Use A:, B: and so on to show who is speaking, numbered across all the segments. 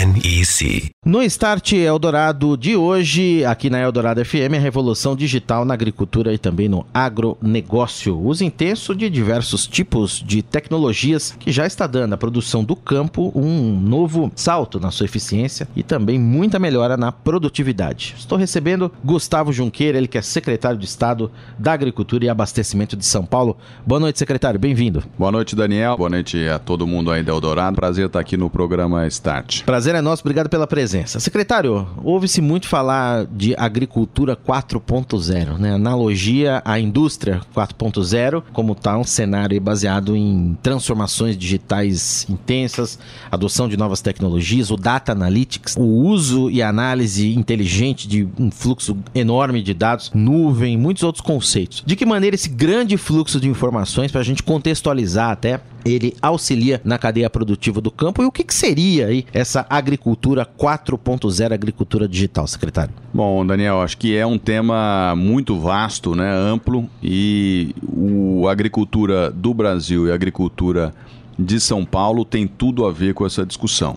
A: NEC.
B: No Start Eldorado de hoje, aqui na Eldorado FM, a revolução digital na agricultura e também no agronegócio. Uso intenso de diversos tipos de tecnologias que já está dando à produção do campo um novo salto na sua eficiência e também muita melhora na produtividade. Estou recebendo Gustavo Junqueira, ele que é secretário de Estado da Agricultura e Abastecimento de São Paulo. Boa noite, secretário, bem-vindo.
C: Boa noite, Daniel. Boa noite a todo mundo aí da Eldorado. Prazer estar aqui no programa Start.
B: Prazer prazer é nosso, obrigado pela presença. Secretário, ouve-se muito falar de agricultura 4.0, né? Analogia à indústria 4.0, como está um cenário baseado em transformações digitais intensas, adoção de novas tecnologias, o data analytics, o uso e análise inteligente de um fluxo enorme de dados, nuvem, muitos outros conceitos. De que maneira esse grande fluxo de informações, para a gente contextualizar até, ele auxilia na cadeia produtiva do campo e o que, que seria aí essa agricultura 4.0, agricultura digital, secretário?
C: Bom, Daniel, acho que é um tema muito vasto, né, amplo e o, a agricultura do Brasil e a agricultura de São Paulo tem tudo a ver com essa discussão.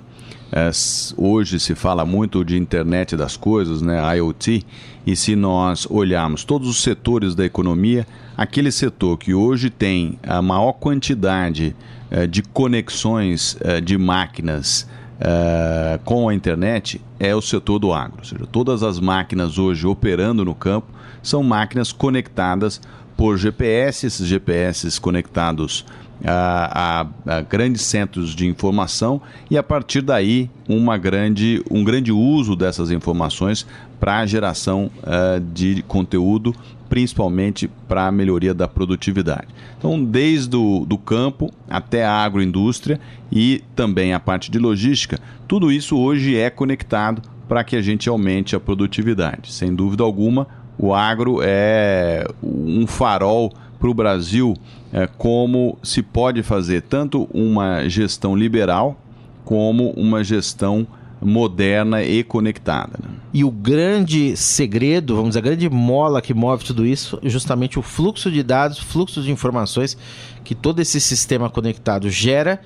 C: É, hoje se fala muito de internet das coisas, né, IoT, e se nós olharmos todos os setores da economia, aquele setor que hoje tem a maior quantidade é, de conexões é, de máquinas é, com a internet é o setor do agro. Ou seja, todas as máquinas hoje operando no campo são máquinas conectadas por GPS, esses GPS conectados a, a, a, grandes centros de informação e a partir daí uma grande, um grande uso dessas informações para a geração uh, de conteúdo, principalmente para a melhoria da produtividade. Então, desde o do campo até a agroindústria e também a parte de logística, tudo isso hoje é conectado para que a gente aumente a produtividade. Sem dúvida alguma, o agro é um farol para o Brasil é, como se pode fazer tanto uma gestão liberal como uma gestão moderna e conectada. Né?
B: E o grande segredo, vamos dizer, a grande mola que move tudo isso é justamente o fluxo de dados, fluxo de informações que todo esse sistema conectado gera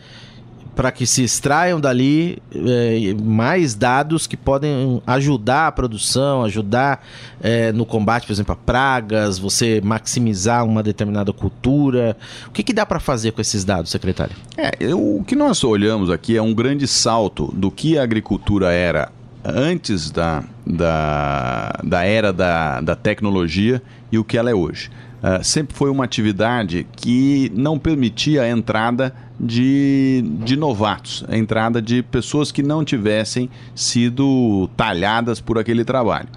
B: para que se extraiam dali é, mais dados que podem ajudar a produção, ajudar é, no combate, por exemplo, a pragas, você maximizar uma determinada cultura. O que, que dá para fazer com esses dados, secretário?
C: É, o que nós olhamos aqui é um grande salto do que a agricultura era antes da, da, da era da, da tecnologia e o que ela é hoje. Uh, sempre foi uma atividade que não permitia a entrada de, de novatos, a entrada de pessoas que não tivessem sido talhadas por aquele trabalho.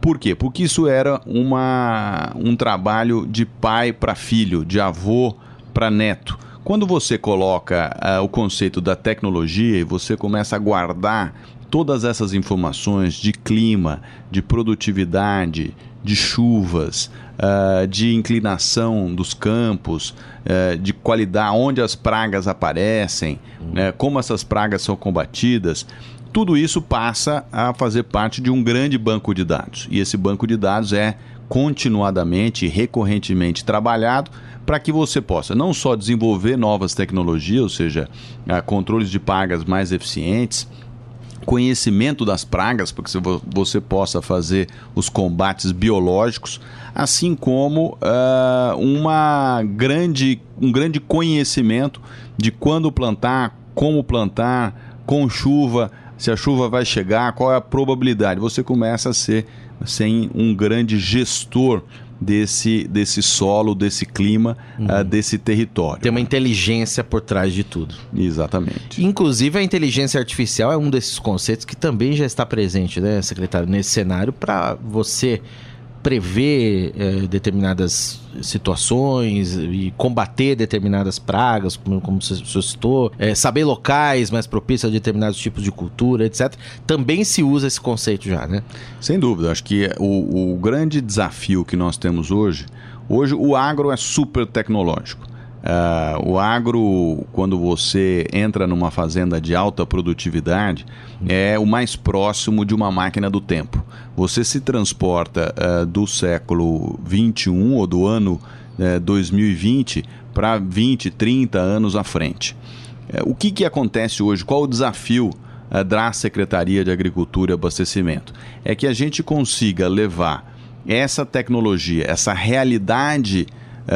C: Por quê? Porque isso era uma, um trabalho de pai para filho, de avô para neto. Quando você coloca uh, o conceito da tecnologia e você começa a guardar todas essas informações de clima, de produtividade, de chuvas, uh, de inclinação dos campos, uh, de qualidade, onde as pragas aparecem, né, como essas pragas são combatidas. Tudo isso passa a fazer parte de um grande banco de dados. E esse banco de dados é continuadamente, recorrentemente trabalhado para que você possa não só desenvolver novas tecnologias, ou seja, uh, controles de pragas mais eficientes, conhecimento das pragas, para que você possa fazer os combates biológicos, assim como uh, uma grande, um grande conhecimento de quando plantar, como plantar, com chuva, se a chuva vai chegar, qual é a probabilidade. Você começa a ser sem um grande gestor desse, desse solo, desse clima, uhum. uh, desse território.
B: Tem uma inteligência por trás de tudo.
C: Exatamente.
B: Inclusive, a inteligência artificial é um desses conceitos que também já está presente, né, secretário, nesse cenário, para você prever é, determinadas situações e combater determinadas pragas, como, como você citou, é, saber locais mais propícios a determinados tipos de cultura, etc. Também se usa esse conceito já, né?
C: Sem dúvida. Acho que o, o grande desafio que nós temos hoje, hoje o agro é super tecnológico. Uh, o agro, quando você entra numa fazenda de alta produtividade, é o mais próximo de uma máquina do tempo. Você se transporta uh, do século 21 ou do ano uh, 2020 para 20, 30 anos à frente. Uh, o que, que acontece hoje? Qual o desafio da Secretaria de Agricultura e Abastecimento? É que a gente consiga levar essa tecnologia, essa realidade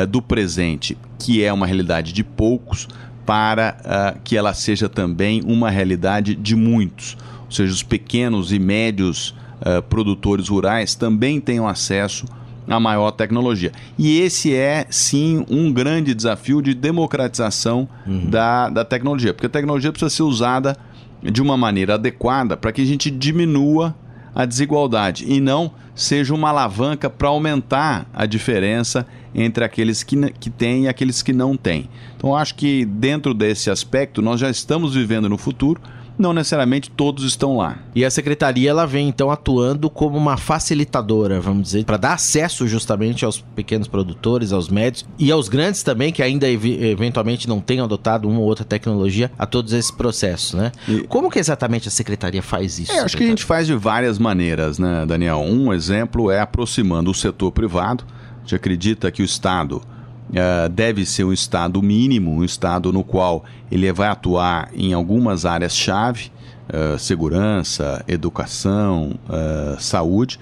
C: do presente que é uma realidade de poucos, para uh, que ela seja também uma realidade de muitos. Ou seja, os pequenos e médios uh, produtores rurais também tenham acesso à maior tecnologia. E esse é, sim, um grande desafio de democratização uhum. da, da tecnologia, porque a tecnologia precisa ser usada de uma maneira adequada para que a gente diminua a desigualdade e não seja uma alavanca para aumentar a diferença entre aqueles que, que têm e aqueles que não têm. Então, acho que dentro desse aspecto, nós já estamos vivendo no futuro não necessariamente todos estão lá.
B: E a secretaria ela vem então atuando como uma facilitadora, vamos dizer, para dar acesso justamente aos pequenos produtores, aos médios e aos grandes também que ainda eventualmente não tenham adotado uma ou outra tecnologia a todos esses processos, né? E... Como que exatamente a secretaria faz isso?
C: É, acho que a gente faz de várias maneiras, né, Daniel? Um exemplo é aproximando o setor privado. Gente acredita que o Estado uh, deve ser um Estado mínimo, um Estado no qual ele vai atuar em algumas áreas-chave, uh, segurança, educação, uh, saúde.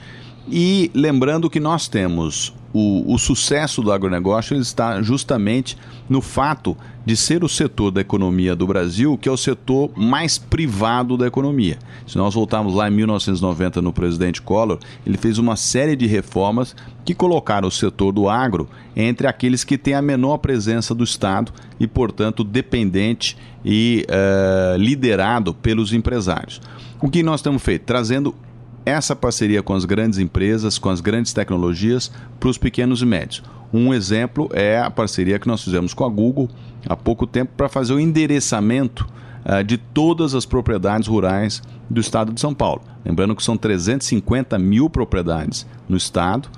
C: E lembrando que nós temos o, o sucesso do agronegócio está justamente no fato de ser o setor da economia do Brasil que é o setor mais privado da economia. Se nós voltarmos lá em 1990 no presidente Collor, ele fez uma série de reformas que colocaram o setor do agro entre aqueles que têm a menor presença do Estado e, portanto, dependente e uh, liderado pelos empresários. O que nós temos feito? Trazendo essa parceria com as grandes empresas, com as grandes tecnologias, para os pequenos e médios. Um exemplo é a parceria que nós fizemos com a Google há pouco tempo para fazer o endereçamento uh, de todas as propriedades rurais do estado de São Paulo. Lembrando que são 350 mil propriedades no estado.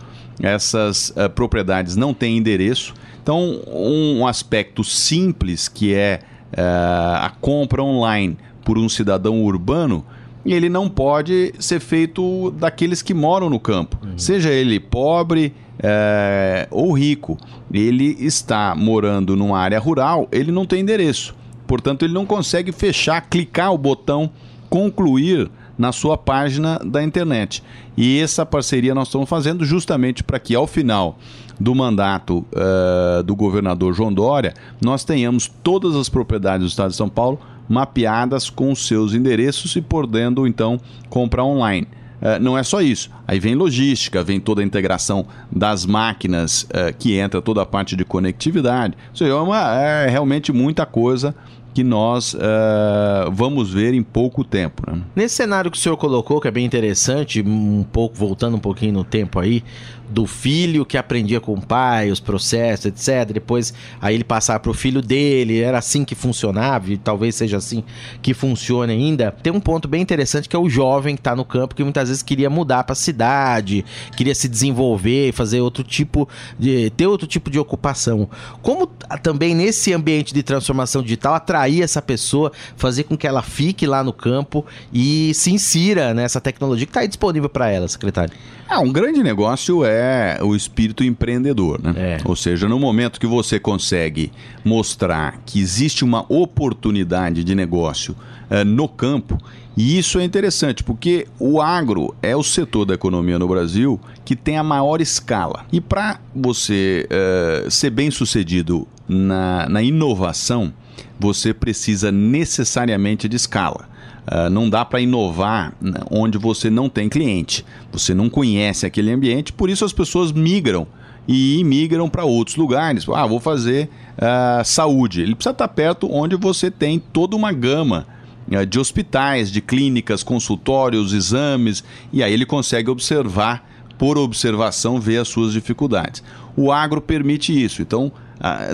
C: Essas uh, propriedades não têm endereço. Então, um aspecto simples que é uh, a compra online por um cidadão urbano ele não pode ser feito daqueles que moram no campo, uhum. seja ele pobre é, ou rico. Ele está morando numa área rural, ele não tem endereço, portanto, ele não consegue fechar, clicar o botão concluir na sua página da internet. E essa parceria nós estamos fazendo justamente para que ao final do mandato uh, do governador João Dória, nós tenhamos todas as propriedades do estado de São Paulo mapeadas com seus endereços e podendo então comprar online. Uh, não é só isso. Aí vem logística, vem toda a integração das máquinas, uh, que entra toda a parte de conectividade. Isso é, uma, é realmente muita coisa que nós uh, vamos ver em pouco tempo. Né?
B: Nesse cenário que o senhor colocou, que é bem interessante, um pouco voltando um pouquinho no tempo aí, do filho que aprendia com o pai, os processos, etc. Depois aí ele passar para o filho dele, era assim que funcionava e talvez seja assim que funcione ainda. Tem um ponto bem interessante que é o jovem que está no campo que muitas vezes queria mudar para a cidade, queria se desenvolver, fazer outro tipo de ter outro tipo de ocupação. Como também nesse ambiente de transformação digital atrair essa pessoa, fazer com que ela fique lá no campo e se insira nessa tecnologia que está disponível para ela, secretário.
C: Ah, um grande negócio é o espírito empreendedor, né? É. Ou seja, no momento que você consegue mostrar que existe uma oportunidade de negócio uh, no campo, e isso é interessante, porque o agro é o setor da economia no Brasil que tem a maior escala. E para você uh, ser bem sucedido na, na inovação, você precisa necessariamente de escala. Uh, não dá para inovar né, onde você não tem cliente, você não conhece aquele ambiente, por isso as pessoas migram e migram para outros lugares. Ah, vou fazer uh, saúde. Ele precisa estar perto onde você tem toda uma gama uh, de hospitais, de clínicas, consultórios, exames, e aí ele consegue observar, por observação, ver as suas dificuldades. O agro permite isso, então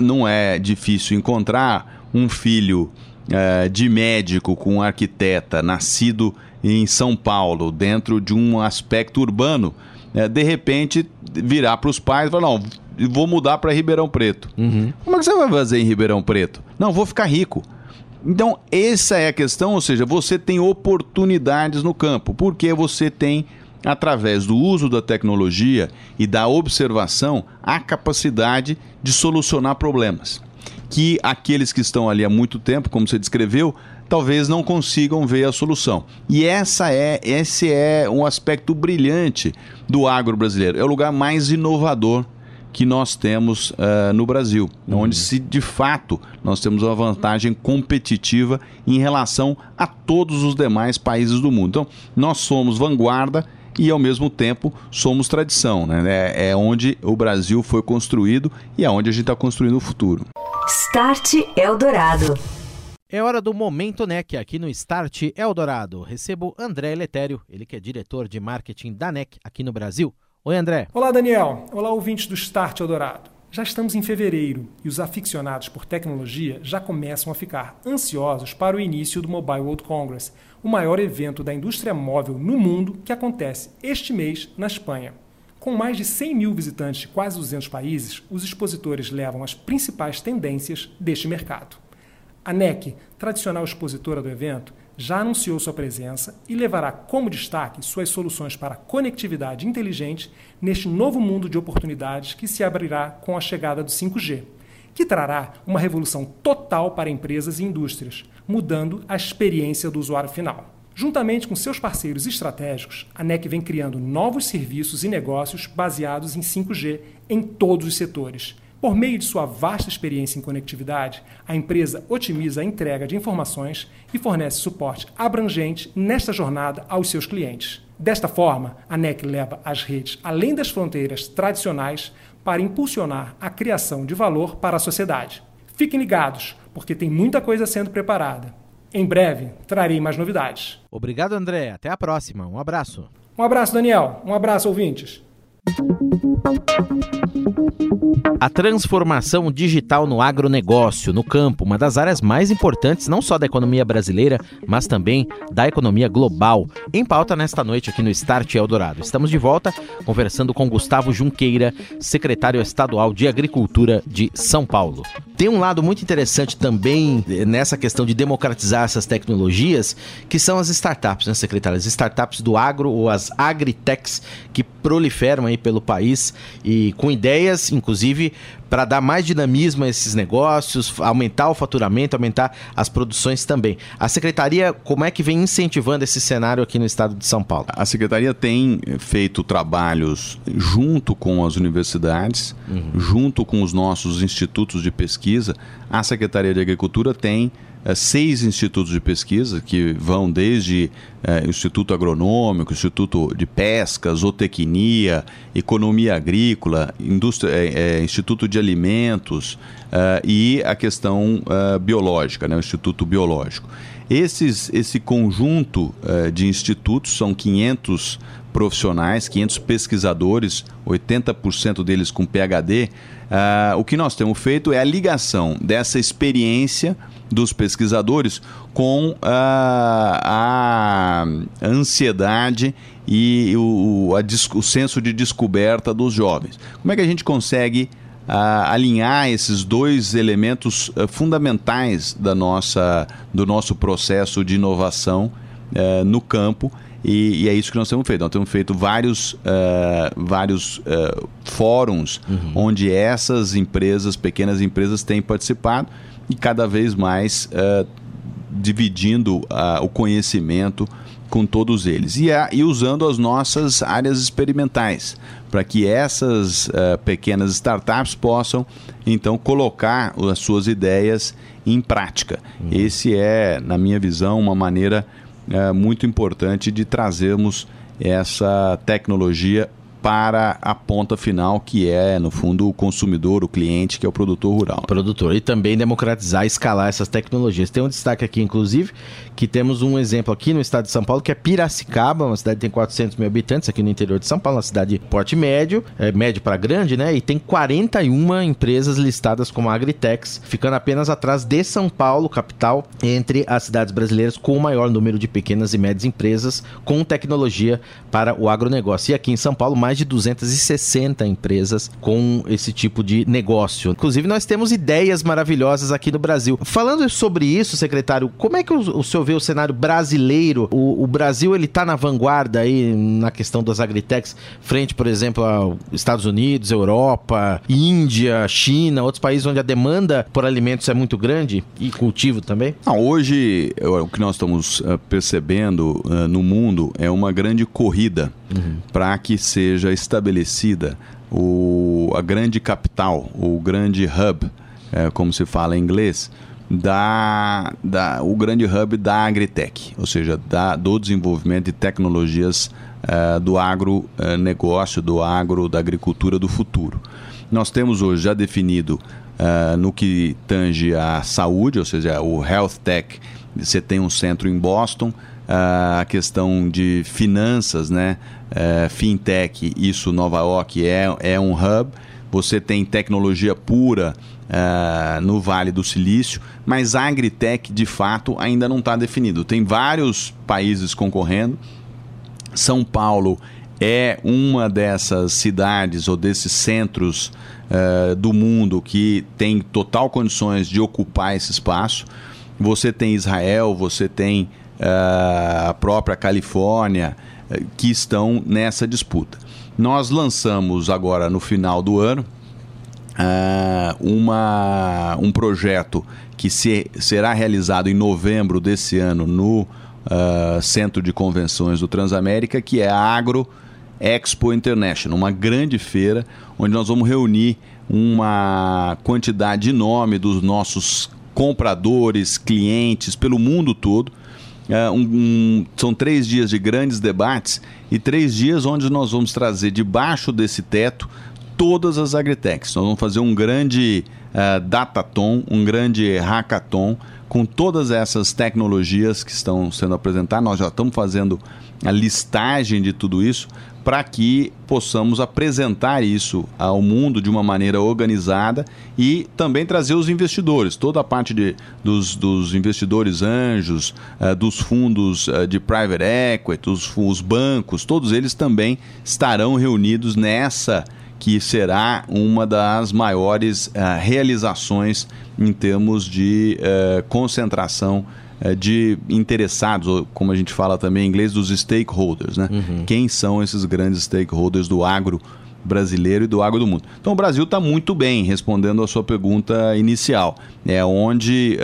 C: não é difícil encontrar um filho é, de médico com arquiteta nascido em São Paulo, dentro de um aspecto urbano, é, de repente virar para os pais e falar: não, vou mudar para Ribeirão Preto.
B: Uhum.
C: Como é que você vai fazer em Ribeirão Preto? Não, vou ficar rico. Então, essa é a questão, ou seja, você tem oportunidades no campo, porque você tem, através do uso da tecnologia e da observação, a capacidade de solucionar problemas. Que aqueles que estão ali há muito tempo, como você descreveu, talvez não consigam ver a solução. E essa é, esse é um aspecto brilhante do agro brasileiro. É o lugar mais inovador que nós temos uh, no Brasil, uhum. onde se de fato nós temos uma vantagem competitiva em relação a todos os demais países do mundo. Então, nós somos vanguarda e ao mesmo tempo somos tradição, né? É, é onde o Brasil foi construído e é onde a gente está construindo o futuro.
D: Start Eldorado.
B: É hora do Momento NEC aqui no Start Eldorado. Recebo André Letério, ele que é diretor de marketing da NEC aqui no Brasil. Oi, André.
E: Olá, Daniel. Olá, ouvintes do Start Eldorado. Já estamos em fevereiro e os aficionados por tecnologia já começam a ficar ansiosos para o início do Mobile World Congress, o maior evento da indústria móvel no mundo que acontece este mês na Espanha. Com mais de 100 mil visitantes de quase 200 países, os expositores levam as principais tendências deste mercado. A NEC, tradicional expositora do evento, já anunciou sua presença e levará como destaque suas soluções para conectividade inteligente neste novo mundo de oportunidades que se abrirá com a chegada do 5G, que trará uma revolução total para empresas e indústrias, mudando a experiência do usuário final. Juntamente com seus parceiros estratégicos, a NEC vem criando novos serviços e negócios baseados em 5G em todos os setores por meio de sua vasta experiência em conectividade, a empresa otimiza a entrega de informações e fornece suporte abrangente nesta jornada aos seus clientes. Desta forma, a NEC leva as redes além das fronteiras tradicionais para impulsionar a criação de valor para a sociedade. Fiquem ligados, porque tem muita coisa sendo preparada. Em breve, trarei mais novidades.
B: Obrigado, André. Até a próxima. Um abraço.
E: Um abraço, Daniel. Um abraço, ouvintes.
B: A transformação digital no agronegócio, no campo, uma das áreas mais importantes não só da economia brasileira, mas também da economia global. Em pauta nesta noite aqui no Start Eldorado. Estamos de volta conversando com Gustavo Junqueira, secretário estadual de Agricultura de São Paulo. Tem um lado muito interessante também nessa questão de democratizar essas tecnologias, que são as startups, né, secretário? As startups do agro ou as agritechs que proliferam aí pelo país e com ideias, inclusive, para dar mais dinamismo a esses negócios, aumentar o faturamento, aumentar as produções também. A secretaria, como é que vem incentivando esse cenário aqui no estado de São Paulo?
C: A secretaria tem feito trabalhos junto com as universidades, uhum. junto com os nossos institutos de pesquisa. A Secretaria de Agricultura tem é, seis institutos de pesquisa que vão desde é, Instituto Agronômico, Instituto de Pesca, Zootecnia, Economia Agrícola, indústria, é, é Instituto de Alimentos é, e a questão biológica, né, o Instituto Biológico. Esses, esse conjunto de institutos são 500 profissionais, 500 pesquisadores, 80% deles com PhD. o que nós temos feito é a ligação dessa experiência dos pesquisadores com a, a ansiedade e o, a, o senso de descoberta dos jovens. Como é que a gente consegue alinhar esses dois elementos uh, fundamentais da nossa, do nosso processo de inovação uh, no campo? E, e, é isso que nós temos feito. Nós temos feito vários, uh, vários fóruns uhum. onde essas empresas, pequenas empresas, têm participado e cada vez mais uh, dividindo uh, o conhecimento com todos eles e, a, e usando as nossas áreas experimentais para que essas uh, pequenas startups possam então colocar as suas ideias em prática. Uhum. Esse é, na minha visão, uma maneira uh, muito importante de trazermos essa tecnologia para a ponta final, que é, no fundo, o consumidor, o cliente, que é o produtor rural.
B: Produtor. E também democratizar escalar essas tecnologias. Tem um destaque aqui, inclusive, que temos um exemplo aqui no estado de São Paulo, que é Piracicaba, uma cidade que tem 400 mil habitantes aqui no interior de São Paulo, uma cidade de porte médio, é, médio para grande, né? E tem 41 empresas listadas como Agritechs, ficando apenas atrás de São Paulo, capital, entre as cidades brasileiras com o maior número de pequenas e médias empresas com tecnologia para o agronegócio. E aqui em São Paulo, mais de 260 empresas com esse tipo de negócio. Inclusive, nós temos ideias maravilhosas aqui no Brasil. Falando sobre isso, secretário, como é que o, senhor vê o cenário brasileiro? O, o Brasil ele está na vanguarda aí na questão das agritechs, frente, por exemplo, aos Estados Unidos, Europa, Índia, China, outros países onde a demanda por alimentos é muito grande e cultivo também?
C: Não, hoje, o que nós estamos uh, percebendo uh, no mundo é uma grande corrida uhum. para que seja estabelecida o, a grande capital, o grande hub, é, como se fala em inglês, da, da, o grande hub da Agritech, ou seja, da, do desenvolvimento de tecnologias uh, do agronegócio, uh, do agro, da agricultura do futuro. Nós temos hoje já definido uh, no que tange a saúde, ou seja, o Health Tech, você tem um centro em Boston, a questão de finanças, né? fintech, isso Nova York é, é um hub. Você tem tecnologia pura uh, no Vale do Silício, mas Agritech de fato ainda não está definido. Tem vários países concorrendo. São Paulo é uma dessas cidades ou desses centros uh, do mundo que tem total condições de ocupar esse espaço. Você tem Israel, você tem a própria Califórnia, uh, que estão nessa disputa. Nós lançamos agora no final do ano uh, uma, um projeto que se, será realizado em novembro desse ano no uh, Centro de Convenções do Transamérica, que é a Agro Expo International, uma grande feira onde nós vamos reunir uma quantidade enorme dos nossos compradores, clientes pelo mundo todo. Uh, um, um, são três dias de grandes debates e três dias onde nós vamos trazer debaixo desse teto todas as agritechs. Nós vamos fazer um grande uh, dataton, um grande hackathon com todas essas tecnologias que estão sendo apresentadas. Nós já estamos fazendo a listagem de tudo isso para que possamos apresentar isso ao mundo de uma maneira organizada e também trazer os investidores, toda a parte de, dos, dos investidores anjos, uh, dos fundos uh, de private equity, os, os bancos, todos eles também estarão reunidos nessa que será uma das maiores uh, realizações em termos de uh, concentração uh, de interessados, ou como a gente fala também em inglês, dos stakeholders. Né? Uhum. Quem são esses grandes stakeholders do agro brasileiro e do agro do mundo? Então o Brasil está muito bem, respondendo a sua pergunta inicial. É onde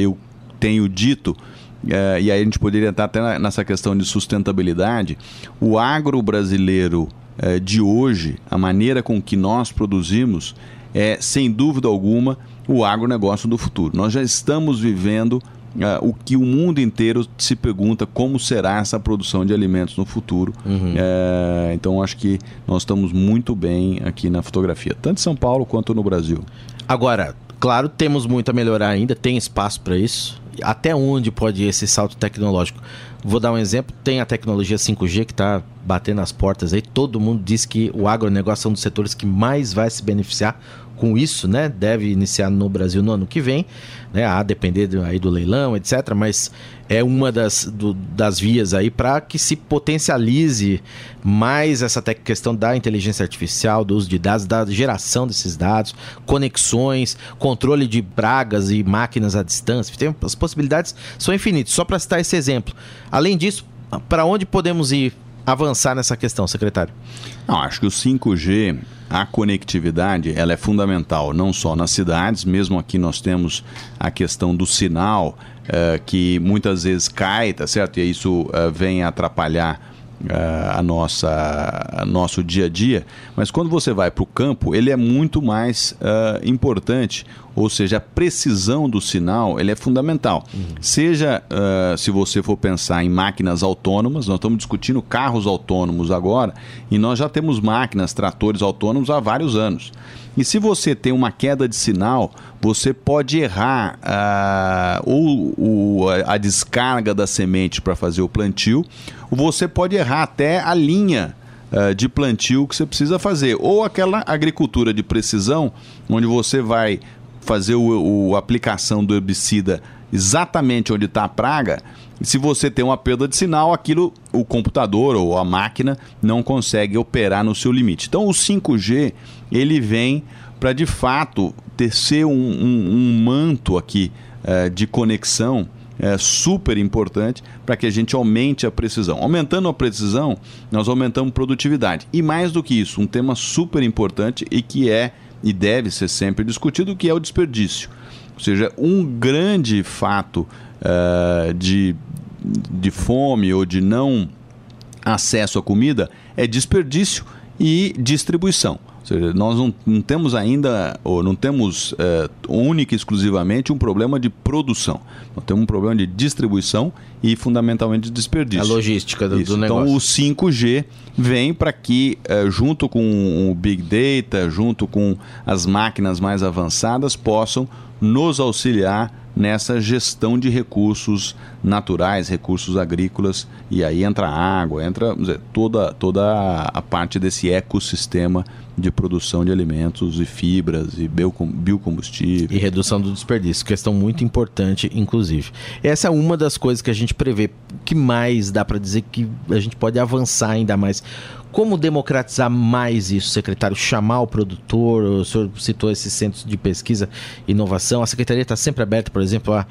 C: eu tenho dito. e aí a gente poderia estar até nessa questão de sustentabilidade. O agro brasileiro eh, de hoje, a maneira com que nós produzimos, é sem dúvida alguma o agronegócio do futuro. Nós já estamos vivendo Uh, o que o mundo inteiro se pergunta como será essa produção de alimentos no futuro. Uhum. Uh, então acho que nós estamos muito bem aqui na fotografia, tanto em São Paulo quanto no Brasil.
B: Agora, claro, temos muito a melhorar ainda, tem espaço para isso. Até onde pode ir esse salto tecnológico? Vou dar um exemplo: tem a tecnologia 5G que está batendo as portas aí. Todo mundo diz que o agronegócio é um dos setores que mais vai se beneficiar com isso, né? Deve iniciar no Brasil no ano que vem, né? A depender do, aí do leilão, etc. Mas é uma das, do, das vias aí para que se potencialize mais essa questão da inteligência artificial, do uso de dados, da geração desses dados, conexões, controle de pragas e máquinas à distância. Tem, as possibilidades são infinitas. Só para citar esse exemplo. Além disso, para onde podemos ir avançar nessa questão, secretário?
C: Não, acho que o 5G, a conectividade, ela é fundamental, não só nas cidades, mesmo aqui nós temos a questão do sinal, uh, que muitas vezes cai, tá certo? E isso uh, vem atrapalhar uh, a nossa a nosso dia a dia, mas quando você vai para o campo, ele é muito mais uh, importante, ou seja, a precisão do sinal ele é fundamental. Uhum. Seja uh, se você for pensar em máquinas autônomas, nós estamos discutindo carros autônomos agora, e nós já temos máquinas, tratores autônomos há vários anos. E se você tem uma queda de sinal, você pode errar uh, ou, ou a descarga da semente para fazer o plantio, ou você pode errar até a linha uh, de plantio que você precisa fazer. Ou aquela agricultura de precisão, onde você vai fazer o, o aplicação do herbicida exatamente onde está a praga, se você tem uma perda de sinal, aquilo o computador ou a máquina não consegue operar no seu limite. Então o 5G ele vem para de fato ter ser um, um, um manto aqui é, de conexão é super importante para que a gente aumente a precisão. Aumentando a precisão, nós aumentamos produtividade. E mais do que isso, um tema super importante e que é e deve ser sempre discutido, que é o desperdício. Ou seja, um grande fato uh, de, de fome ou de não acesso à comida é desperdício e distribuição. Ou seja, nós não, não temos ainda, ou não temos é, única e exclusivamente um problema de produção. Nós temos um problema de distribuição e fundamentalmente de desperdício.
B: A logística do, do
C: então,
B: negócio.
C: Então o 5G vem para que, é, junto com o Big Data, junto com as máquinas mais avançadas, possam nos auxiliar nessa gestão de recursos naturais, recursos agrícolas, e aí entra a água, entra dizer, toda, toda a parte desse ecossistema de produção de alimentos e fibras e biocombustível.
B: E redução do desperdício, questão muito importante, inclusive. Essa é uma das coisas que a gente prevê. Que mais dá para dizer que a gente pode avançar ainda mais? Como democratizar mais isso, secretário? Chamar o produtor, o senhor citou esses centros de pesquisa e inovação. A secretaria está sempre aberta, por exemplo,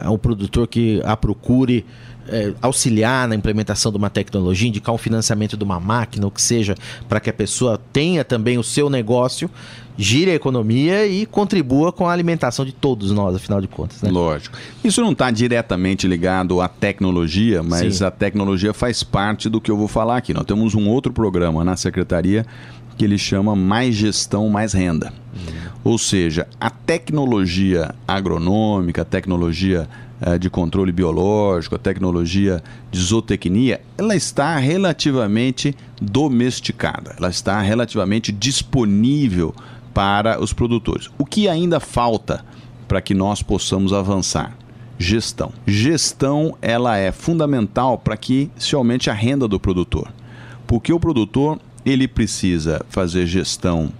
B: ao produtor que a procure é, auxiliar na implementação de uma tecnologia, indicar um financiamento de uma máquina, ou que seja, para que a pessoa tenha também o seu negócio, gire a economia e contribua com a alimentação de todos nós, afinal de contas. Né?
C: Lógico. Isso não está diretamente ligado à tecnologia, mas Sim. a tecnologia faz parte do que eu vou falar aqui. Nós temos um outro programa na secretaria que ele chama Mais Gestão, Mais Renda. Uhum. Ou seja, a tecnologia agronômica, a tecnologia de controle biológico, a tecnologia de zootecnia, ela está relativamente domesticada, ela está relativamente disponível para os produtores. O que ainda falta para que nós possamos avançar? Gestão. Gestão ela é fundamental para que se aumente a renda do produtor, porque o produtor ele precisa fazer gestão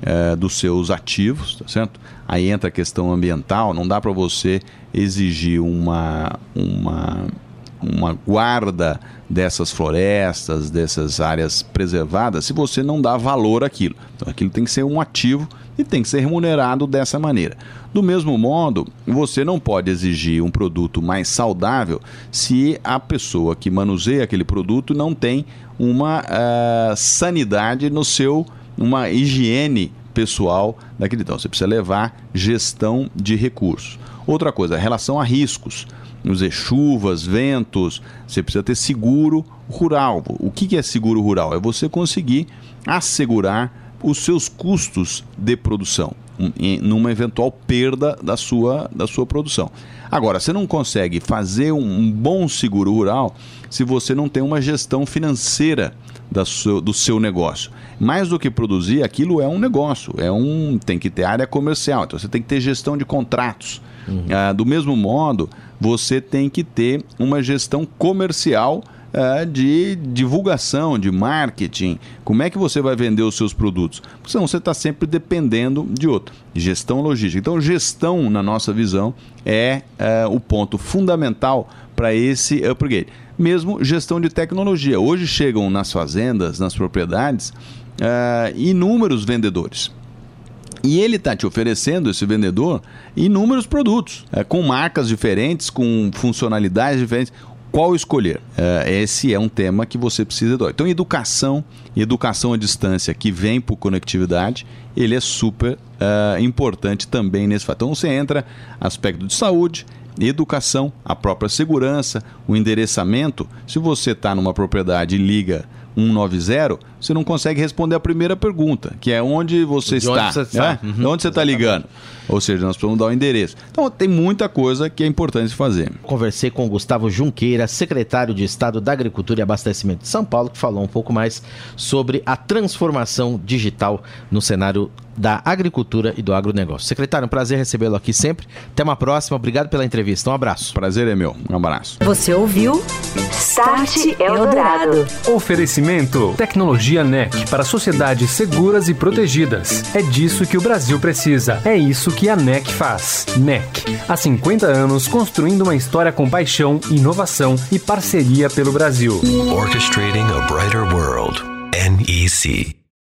C: é, dos seus ativos, tá certo? Aí entra a questão ambiental, não dá para você exigir uma, uma, uma guarda dessas florestas, dessas áreas preservadas, se você não dá valor àquilo. Então aquilo tem que ser um ativo e tem que ser remunerado dessa maneira. Do mesmo modo, você não pode exigir um produto mais saudável se a pessoa que manuseia aquele produto não tem uma uh, sanidade no seu uma higiene pessoal daquele então. Você precisa levar gestão de recursos. Outra coisa, relação a riscos. Nos chuvas, ventos, você precisa ter seguro rural. O que é seguro rural? É você conseguir assegurar os seus custos de produção numa eventual perda da sua, da sua produção. Agora, você não consegue fazer um bom seguro rural se você não tem uma gestão financeira da seu, do seu negócio. Mais do que produzir, aquilo é um negócio, é um tem que ter área comercial, então você tem que ter gestão de contratos. Uhum. Ah, do mesmo modo, você tem que ter uma gestão comercial ah, de divulgação, de marketing. Como é que você vai vender os seus produtos? Porque senão você está sempre dependendo de outro. Gestão logística. Então, gestão, na nossa visão, é ah, o ponto fundamental para esse upgrade mesmo gestão de tecnologia. Hoje chegam nas fazendas, nas propriedades, uh, inúmeros vendedores. E ele está te oferecendo, esse vendedor, inúmeros produtos, uh, com marcas diferentes, com funcionalidades diferentes. Qual escolher? Uh, esse é um tema que você precisa de. Então, educação e educação à distância, que vem por conectividade, ele é super importante também nesse fator. Então, você entra aspecto de saúde, educação, a própria segurança, o endereçamento. Se você está numa propriedade e liga 190, você não consegue responder a primeira pergunta, que é onde você
B: de
C: está.
B: Onde você está,
C: né? uhum. onde você está ligando. Ou seja, nós precisamos dar o endereço. Então tem muita coisa que é importante fazer.
B: Conversei com o Gustavo Junqueira, secretário de Estado da Agricultura e Abastecimento de São Paulo, que falou um pouco mais sobre a transformação digital no cenário da agricultura e do agronegócio. Secretário, um prazer recebê-lo aqui sempre. Até uma próxima. Obrigado pela entrevista. Um abraço.
C: Prazer é meu. Um abraço.
D: Você ouviu Start Eldorado.
F: Oferecimento Tecnologia Tecnologia NEC para sociedades seguras e protegidas. É disso que o Brasil precisa. É isso que a NEC faz. NEC. Há 50 anos construindo uma história com paixão, inovação e parceria pelo Brasil.
A: Orchestrating a brighter world. NEC.